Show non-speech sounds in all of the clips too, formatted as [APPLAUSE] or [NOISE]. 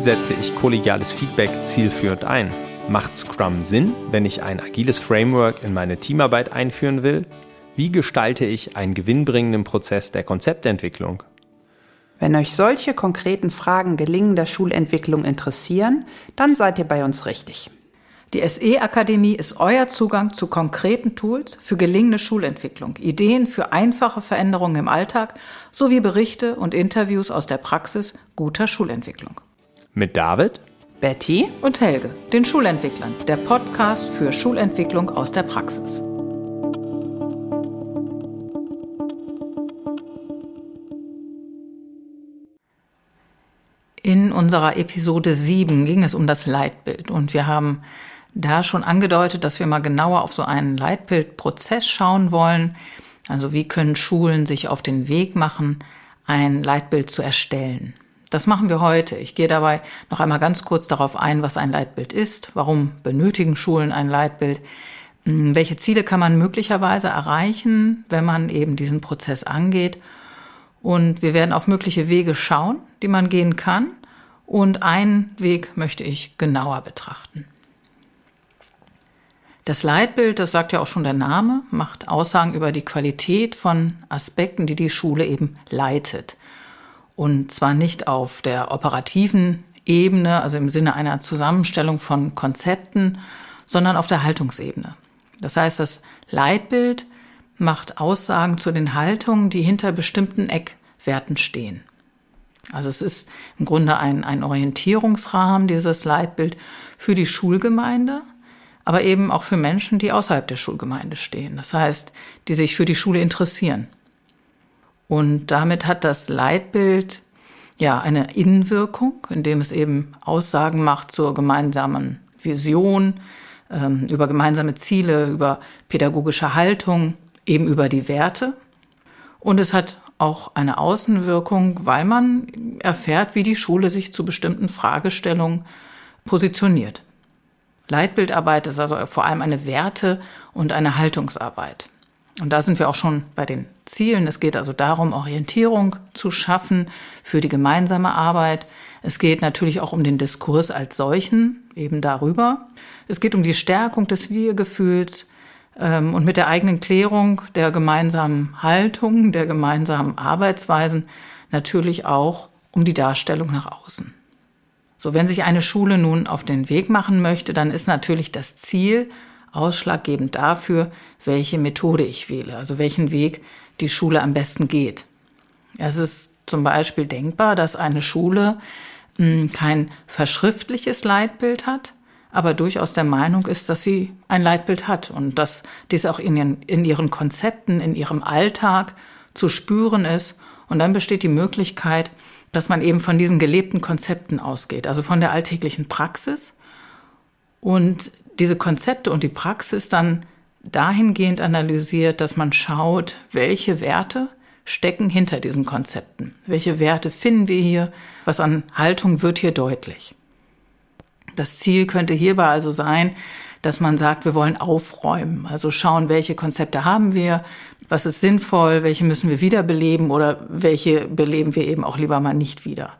setze ich kollegiales Feedback zielführend ein? Macht Scrum Sinn, wenn ich ein agiles Framework in meine Teamarbeit einführen will? Wie gestalte ich einen gewinnbringenden Prozess der Konzeptentwicklung? Wenn euch solche konkreten Fragen gelingender Schulentwicklung interessieren, dann seid ihr bei uns richtig. Die SE-Akademie ist euer Zugang zu konkreten Tools für gelingende Schulentwicklung, Ideen für einfache Veränderungen im Alltag sowie Berichte und Interviews aus der Praxis guter Schulentwicklung. Mit David, Betty und Helge, den Schulentwicklern, der Podcast für Schulentwicklung aus der Praxis. In unserer Episode 7 ging es um das Leitbild und wir haben da schon angedeutet, dass wir mal genauer auf so einen Leitbildprozess schauen wollen. Also wie können Schulen sich auf den Weg machen, ein Leitbild zu erstellen. Das machen wir heute. Ich gehe dabei noch einmal ganz kurz darauf ein, was ein Leitbild ist, warum benötigen Schulen ein Leitbild, hm, welche Ziele kann man möglicherweise erreichen, wenn man eben diesen Prozess angeht. Und wir werden auf mögliche Wege schauen, die man gehen kann. Und einen Weg möchte ich genauer betrachten. Das Leitbild, das sagt ja auch schon der Name, macht Aussagen über die Qualität von Aspekten, die die Schule eben leitet. Und zwar nicht auf der operativen Ebene, also im Sinne einer Zusammenstellung von Konzepten, sondern auf der Haltungsebene. Das heißt, das Leitbild macht Aussagen zu den Haltungen, die hinter bestimmten Eckwerten stehen. Also es ist im Grunde ein, ein Orientierungsrahmen, dieses Leitbild für die Schulgemeinde, aber eben auch für Menschen, die außerhalb der Schulgemeinde stehen. Das heißt, die sich für die Schule interessieren. Und damit hat das Leitbild ja eine Innenwirkung, indem es eben Aussagen macht zur gemeinsamen Vision, ähm, über gemeinsame Ziele, über pädagogische Haltung, eben über die Werte. Und es hat auch eine Außenwirkung, weil man erfährt, wie die Schule sich zu bestimmten Fragestellungen positioniert. Leitbildarbeit ist also vor allem eine Werte- und eine Haltungsarbeit. Und da sind wir auch schon bei den Zielen. Es geht also darum, Orientierung zu schaffen für die gemeinsame Arbeit. Es geht natürlich auch um den Diskurs als solchen, eben darüber. Es geht um die Stärkung des Wir-Gefühls ähm, und mit der eigenen Klärung der gemeinsamen Haltung, der gemeinsamen Arbeitsweisen natürlich auch um die Darstellung nach außen. So, wenn sich eine Schule nun auf den Weg machen möchte, dann ist natürlich das Ziel ausschlaggebend dafür, welche Methode ich wähle, also welchen Weg die Schule am besten geht. Es ist zum Beispiel denkbar, dass eine Schule hm, kein verschriftliches Leitbild hat, aber durchaus der Meinung ist, dass sie ein Leitbild hat und dass dies auch in ihren, in ihren Konzepten, in ihrem Alltag zu spüren ist. Und dann besteht die Möglichkeit, dass man eben von diesen gelebten Konzepten ausgeht, also von der alltäglichen Praxis und diese Konzepte und die Praxis dann dahingehend analysiert, dass man schaut, welche Werte stecken hinter diesen Konzepten. Welche Werte finden wir hier? Was an Haltung wird hier deutlich? Das Ziel könnte hierbei also sein, dass man sagt, wir wollen aufräumen, also schauen, welche Konzepte haben wir, was ist sinnvoll, welche müssen wir wiederbeleben oder welche beleben wir eben auch lieber mal nicht wieder.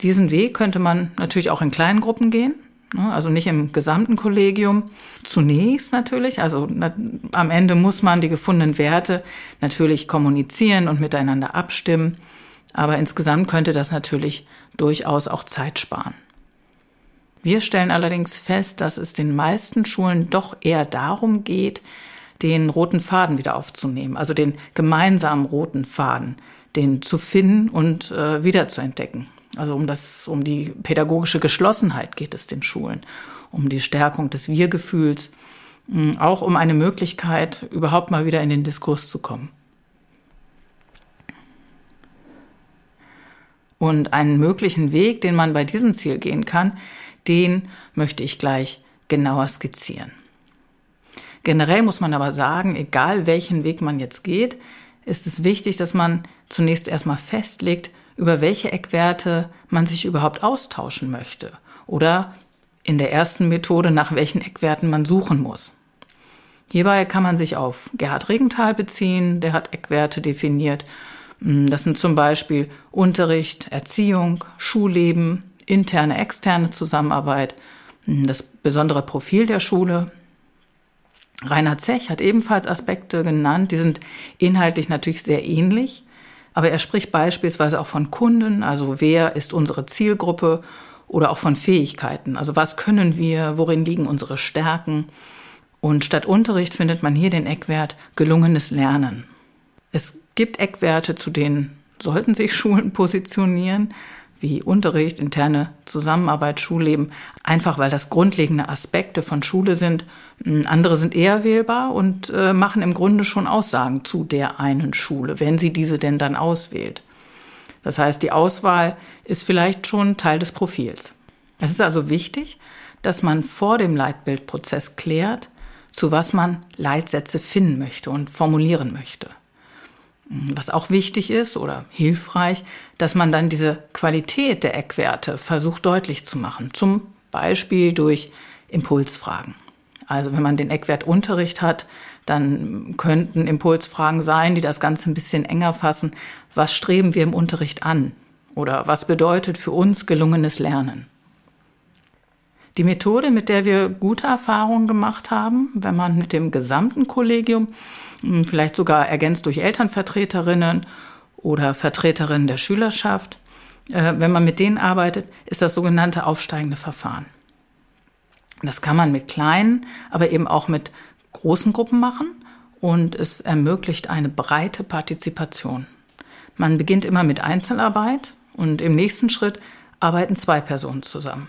Diesen Weg könnte man natürlich auch in kleinen Gruppen gehen, also nicht im gesamten Kollegium. Zunächst natürlich, also am Ende muss man die gefundenen Werte natürlich kommunizieren und miteinander abstimmen, aber insgesamt könnte das natürlich durchaus auch Zeit sparen. Wir stellen allerdings fest, dass es den meisten Schulen doch eher darum geht, den roten Faden wieder aufzunehmen, also den gemeinsamen roten Faden, den zu finden und äh, wieder zu entdecken. Also um das, um die pädagogische Geschlossenheit geht es den Schulen, um die Stärkung des Wir-Gefühls, hm, auch um eine Möglichkeit, überhaupt mal wieder in den Diskurs zu kommen. Und einen möglichen Weg, den man bei diesem Ziel gehen kann, den möchte ich gleich genauer skizzieren. Generell muss man aber sagen, egal welchen Weg man jetzt geht, ist es wichtig, dass man zunächst erstmal festlegt, über welche Eckwerte man sich überhaupt austauschen möchte oder in der ersten Methode nach welchen Eckwerten man suchen muss. Hierbei kann man sich auf Gerhard Regenthal beziehen, der hat Eckwerte definiert. Das sind zum Beispiel Unterricht, Erziehung, Schulleben, interne, externe Zusammenarbeit, hm, das besondere Profil der Schule. Rainer Zech hat ebenfalls Aspekte genannt, die sind inhaltlich natürlich sehr ähnlich, aber er spricht beispielsweise auch von Kunden, also wer ist unsere Zielgruppe oder auch von Fähigkeiten, also was können wir, worin liegen unsere Stärken. Und statt Unterricht findet man hier den Eckwert gelungenes Lernen. Es gibt Eckwerte, zu denen sollten sich [LAUGHS] Schulen positionieren, wie Unterricht, interne Zusammenarbeit, Schulleben, einfach weil das grundlegende Aspekte von Schule sind. Hm, andere sind eher wählbar und äh, machen im Grunde schon Aussagen zu der einen Schule, wenn sie diese denn dann auswählt. Das heißt, die Auswahl ist vielleicht schon Teil des Profils. Es ist also wichtig, dass man vor dem Leitbildprozess klärt, zu was man Leitsätze finden möchte und formulieren möchte. Was auch wichtig ist oder hilfreich, dass man dann diese Qualität der Eckwerte versucht deutlich zu machen. Zum Beispiel durch Impulsfragen. Also wenn man den Eckwert Unterricht hat, dann könnten Impulsfragen sein, die das Ganze ein bisschen enger fassen. Was streben wir im Unterricht an? Oder was bedeutet für uns gelungenes Lernen? Die Methode, mit der wir gute Erfahrungen gemacht haben, wenn man mit dem gesamten Kollegium hm, vielleicht sogar ergänzt durch Elternvertreterinnen oder Vertreterinnen der Schülerschaft. Äh, wenn man mit denen arbeitet, ist das sogenannte aufsteigende Verfahren. Das kann man mit kleinen, aber eben auch mit großen Gruppen machen und es ermöglicht eine breite Partizipation. Man beginnt immer mit Einzelarbeit und im nächsten Schritt arbeiten zwei Personen zusammen.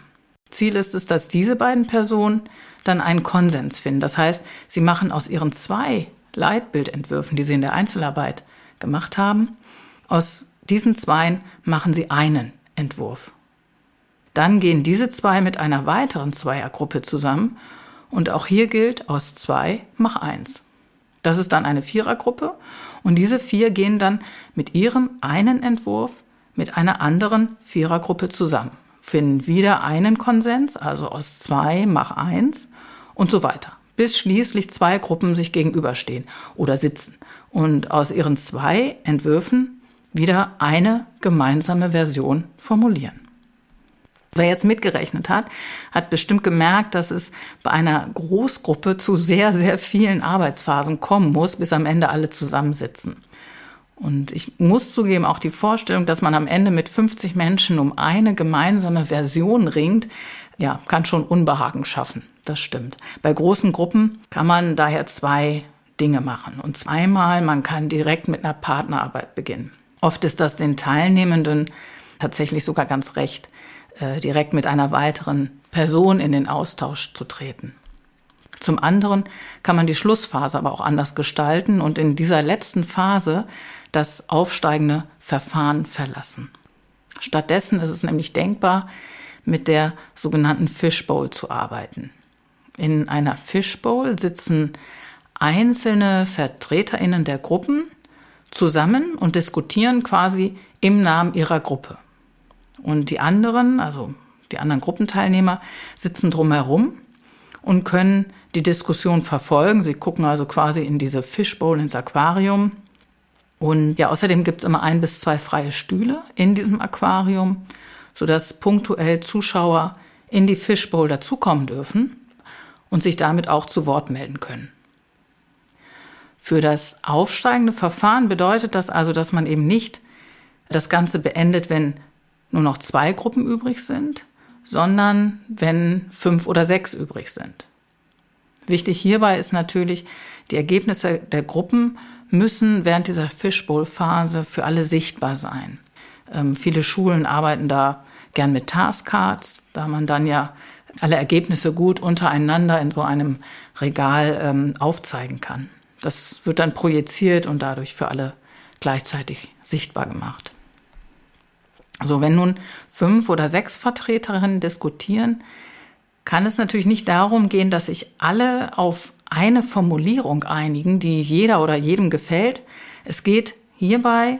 Ziel ist es, dass diese beiden Personen dann einen Konsens finden. Das heißt, sie machen aus ihren zwei Leitbildentwürfen, die Sie in der Einzelarbeit gemacht haben, aus diesen zweien machen Sie einen Entwurf. Dann gehen diese zwei mit einer weiteren Zweiergruppe zusammen und auch hier gilt, aus zwei mach eins. Das ist dann eine Vierergruppe und diese vier gehen dann mit ihrem einen Entwurf mit einer anderen Vierergruppe zusammen, finden wieder einen Konsens, also aus zwei mach eins und so weiter bis schließlich zwei Gruppen sich gegenüberstehen oder sitzen und aus ihren zwei Entwürfen wieder eine gemeinsame Version formulieren. Wer jetzt mitgerechnet hat, hat bestimmt gemerkt, dass es bei einer Großgruppe zu sehr, sehr vielen Arbeitsphasen kommen muss, bis am Ende alle zusammensitzen. Und ich muss zugeben, auch die Vorstellung, dass man am Ende mit 50 Menschen um eine gemeinsame Version ringt, ja, kann schon Unbehagen schaffen das stimmt. Bei großen Gruppen kann man daher zwei Dinge machen. Und zweimal, man kann direkt mit einer Partnerarbeit beginnen. Oft ist das den Teilnehmenden tatsächlich sogar ganz recht, äh, direkt mit einer weiteren Person in den Austausch zu treten. Zum anderen kann man die Schlussphase aber auch anders gestalten und in dieser letzten Phase das aufsteigende Verfahren verlassen. Stattdessen ist es nämlich denkbar, mit der sogenannten Fishbowl zu arbeiten. In einer Fishbowl sitzen einzelne Vertreterinnen der Gruppen zusammen und diskutieren quasi im Namen ihrer Gruppe. Und die anderen, also die anderen Gruppenteilnehmer, sitzen drumherum und können die Diskussion verfolgen. Sie gucken also quasi in diese Fishbowl, ins Aquarium. Und ja, außerdem gibt es immer ein bis zwei freie Stühle in diesem Aquarium, sodass punktuell Zuschauer in die Fishbowl dazukommen dürfen und sich damit auch zu Wort melden können. Für das aufsteigende Verfahren bedeutet das also, dass man eben nicht das Ganze beendet, wenn nur noch zwei Gruppen übrig sind, sondern wenn fünf oder sechs übrig sind. Wichtig hierbei ist natürlich, die Ergebnisse der Gruppen müssen während dieser Fishbowl-Phase für alle sichtbar sein. Ähm, viele Schulen arbeiten da gern mit Taskcards, da man dann ja alle Ergebnisse gut untereinander in so einem Regal ähm, aufzeigen kann. Das wird dann projiziert und dadurch für alle gleichzeitig sichtbar gemacht. So, wenn nun fünf oder sechs Vertreterinnen diskutieren, kann es natürlich nicht darum gehen, dass sich alle auf eine Formulierung einigen, die jeder oder jedem gefällt. Es geht hierbei,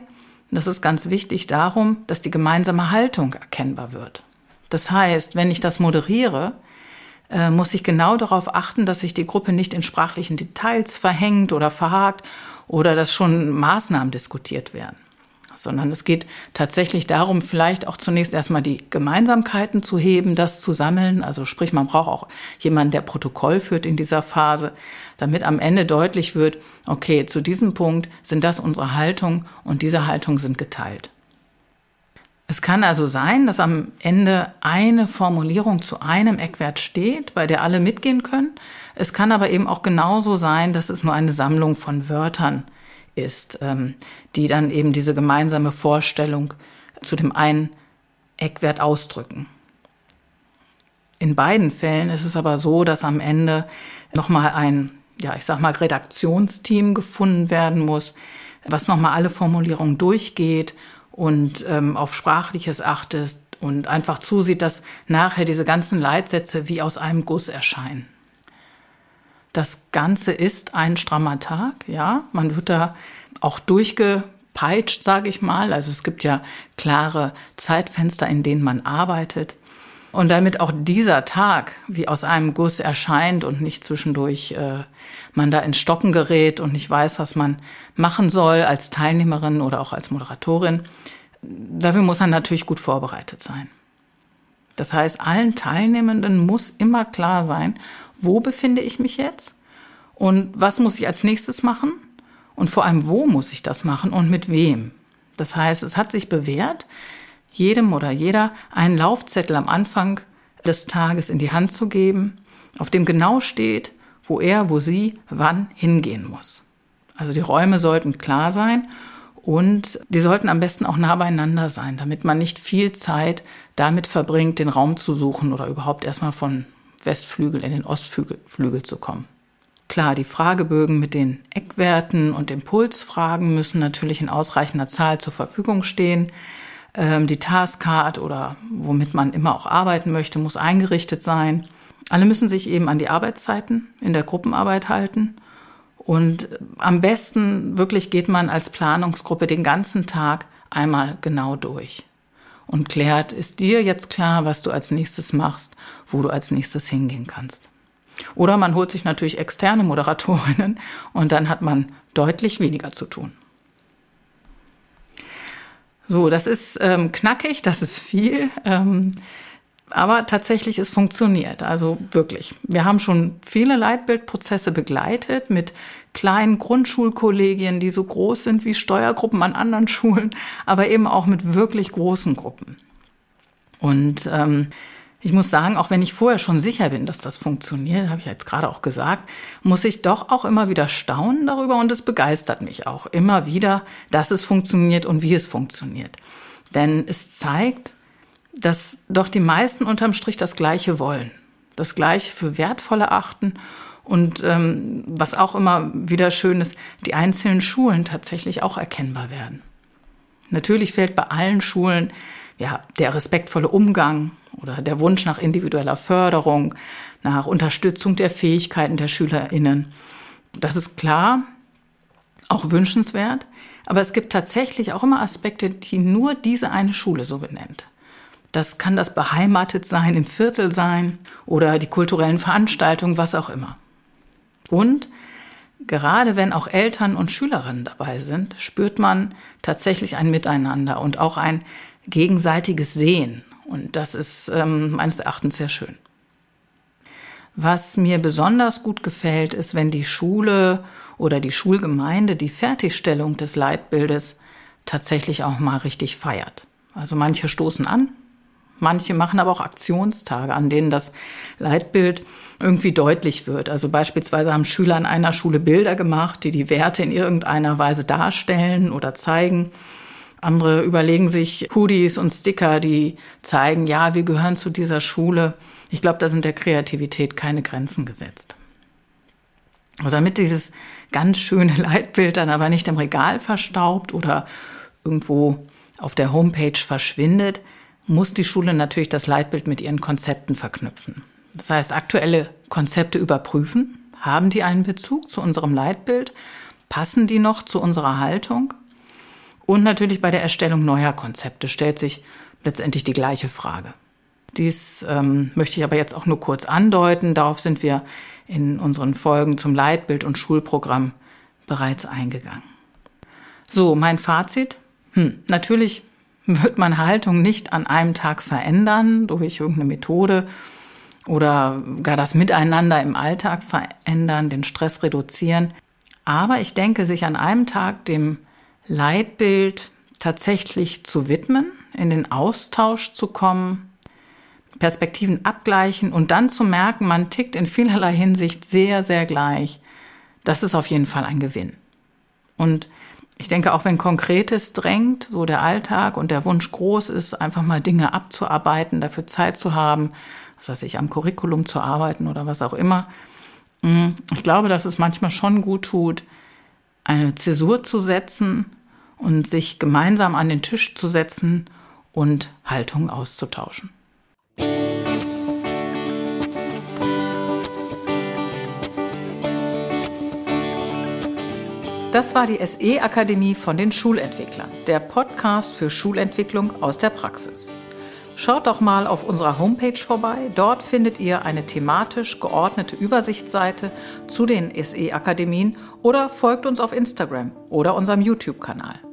das ist ganz wichtig, darum, dass die gemeinsame Haltung erkennbar wird. Das heißt, wenn ich das moderiere, äh, muss ich genau darauf achten, dass sich die Gruppe nicht in sprachlichen Details verhängt oder verhakt oder dass schon Maßnahmen diskutiert werden, sondern es geht tatsächlich darum, vielleicht auch zunächst erstmal die Gemeinsamkeiten zu heben, das zu sammeln. Also sprich, man braucht auch jemanden, der Protokoll führt in dieser Phase, damit am Ende deutlich wird, okay, zu diesem Punkt sind das unsere Haltung und diese Haltungen sind geteilt. Es kann also sein, dass am Ende eine Formulierung zu einem Eckwert steht, bei der alle mitgehen können. Es kann aber eben auch genauso sein, dass es nur eine Sammlung von Wörtern ist, ähm, die dann eben diese gemeinsame Vorstellung zu dem einen Eckwert ausdrücken. In beiden Fällen ist es aber so, dass am Ende nochmal ein, ja, ich sag mal, Redaktionsteam gefunden werden muss, was nochmal alle Formulierungen durchgeht und ähm, auf Sprachliches achtet und einfach zusieht, dass nachher diese ganzen Leitsätze wie aus einem Guss erscheinen. Das Ganze ist ein strammer Tag, ja. Man wird da auch durchgepeitscht, sage ich mal. Also es gibt ja klare Zeitfenster, in denen man arbeitet. Und damit auch dieser Tag wie aus einem Guss erscheint und nicht zwischendurch äh, man da ins Stocken gerät und nicht weiß, was man machen soll als Teilnehmerin oder auch als Moderatorin, dafür muss man natürlich gut vorbereitet sein. Das heißt, allen Teilnehmenden muss immer klar sein, wo befinde ich mich jetzt und was muss ich als nächstes machen und vor allem, wo muss ich das machen und mit wem. Das heißt, es hat sich bewährt, jedem oder jeder einen Laufzettel am Anfang des Tages in die Hand zu geben, auf dem genau steht, wo er, wo sie, wann hingehen muss. Also die Räume sollten klar sein und die sollten am besten auch nah beieinander sein, damit man nicht viel Zeit damit verbringt, den Raum zu suchen oder überhaupt erstmal von Westflügel in den Ostflügel zu kommen. Klar, die Fragebögen mit den Eckwerten und Impulsfragen müssen natürlich in ausreichender Zahl zur Verfügung stehen. Ähm, die Taskcard oder womit man immer auch arbeiten möchte, muss eingerichtet sein. Alle müssen sich eben an die Arbeitszeiten in der Gruppenarbeit halten. Und am besten wirklich geht man als Planungsgruppe den ganzen Tag einmal genau durch und klärt, ist dir jetzt klar, was du als nächstes machst, wo du als nächstes hingehen kannst. Oder man holt sich natürlich externe Moderatorinnen und dann hat man deutlich weniger zu tun. So, das ist ähm, knackig, das ist viel. Ähm, aber tatsächlich, es funktioniert. Also wirklich. Wir haben schon viele Leitbildprozesse begleitet mit kleinen Grundschulkollegien, die so groß sind wie Steuergruppen an anderen [LAUGHS] Schulen, aber eben auch mit wirklich großen Gruppen. Und ähm, ich muss sagen, auch wenn ich vorher schon sicher bin, dass das funktioniert, habe ich jetzt gerade auch gesagt, muss ich doch auch immer wieder staunen darüber und es begeistert mich auch immer wieder, dass es funktioniert und wie es funktioniert. Denn es zeigt, dass doch die meisten unterm Strich das Gleiche wollen, das Gleiche für wertvoll erachten und ähm, was auch immer wieder schön ist, die einzelnen Schulen tatsächlich auch erkennbar werden. Natürlich fällt bei allen Schulen ja der respektvolle Umgang oder der Wunsch nach individueller Förderung, nach Unterstützung der Fähigkeiten der SchülerInnen. Das ist klar, auch wünschenswert, aber es gibt tatsächlich auch immer Aspekte, die nur diese eine Schule so benennt. Das kann das beheimatet sein, im Viertel sein oder die kulturellen Veranstaltungen, was auch immer. Und gerade wenn auch Eltern und Schülerinnen dabei sind, spürt man tatsächlich ein Miteinander und auch ein gegenseitiges Sehen. Und das ist ähm, meines Erachtens sehr schön. Was mir besonders gut gefällt, ist, wenn die Schule oder die Schulgemeinde die Fertigstellung des Leitbildes tatsächlich auch mal richtig feiert. Also manche stoßen an, Manche machen aber auch Aktionstage, an denen das Leitbild irgendwie deutlich wird. Also beispielsweise haben Schüler an einer Schule Bilder gemacht, die die Werte in irgendeiner Weise darstellen oder zeigen. Andere überlegen sich Hoodies und Sticker, die zeigen, ja, wir gehören zu dieser Schule. Ich glaube, da sind der Kreativität keine Grenzen gesetzt. Und damit dieses ganz schöne Leitbild dann aber nicht im Regal verstaubt oder irgendwo auf der Homepage verschwindet, muss die Schule natürlich das Leitbild mit ihren Konzepten verknüpfen. Das heißt, aktuelle Konzepte überprüfen. Haben die einen Bezug zu unserem Leitbild? Passen die noch zu unserer Haltung? Und natürlich bei der Erstellung neuer Konzepte stellt sich letztendlich die gleiche Frage. Dies ähm, möchte ich aber jetzt auch nur kurz andeuten. Darauf sind wir in unseren Folgen zum Leitbild und Schulprogramm bereits eingegangen. So, mein Fazit. Hm, natürlich wird man Haltung nicht an einem Tag verändern durch irgendeine Methode oder gar das Miteinander im Alltag verändern, den Stress reduzieren. Aber ich denke, sich an einem Tag dem Leitbild tatsächlich zu widmen, in den Austausch zu kommen, Perspektiven abgleichen und dann zu merken, man tickt in vielerlei Hinsicht sehr, sehr gleich, das ist auf jeden Fall ein Gewinn. Und ich denke, auch wenn Konkretes drängt, so der Alltag und der Wunsch groß ist, einfach mal Dinge abzuarbeiten, dafür Zeit zu haben, was weiß ich, am Curriculum zu arbeiten oder was auch immer. Mm, ich glaube, dass es manchmal schon gut tut, eine Zäsur zu setzen und sich gemeinsam an den Tisch zu setzen und Haltung auszutauschen. Das war die SE-Akademie von den Schulentwicklern, der Podcast für Schulentwicklung aus der Praxis. Schaut doch mal auf unserer Homepage vorbei. Dort findet ihr eine thematisch geordnete Übersichtsseite zu den SE-Akademien oder folgt uns auf Instagram oder unserem YouTube-Kanal.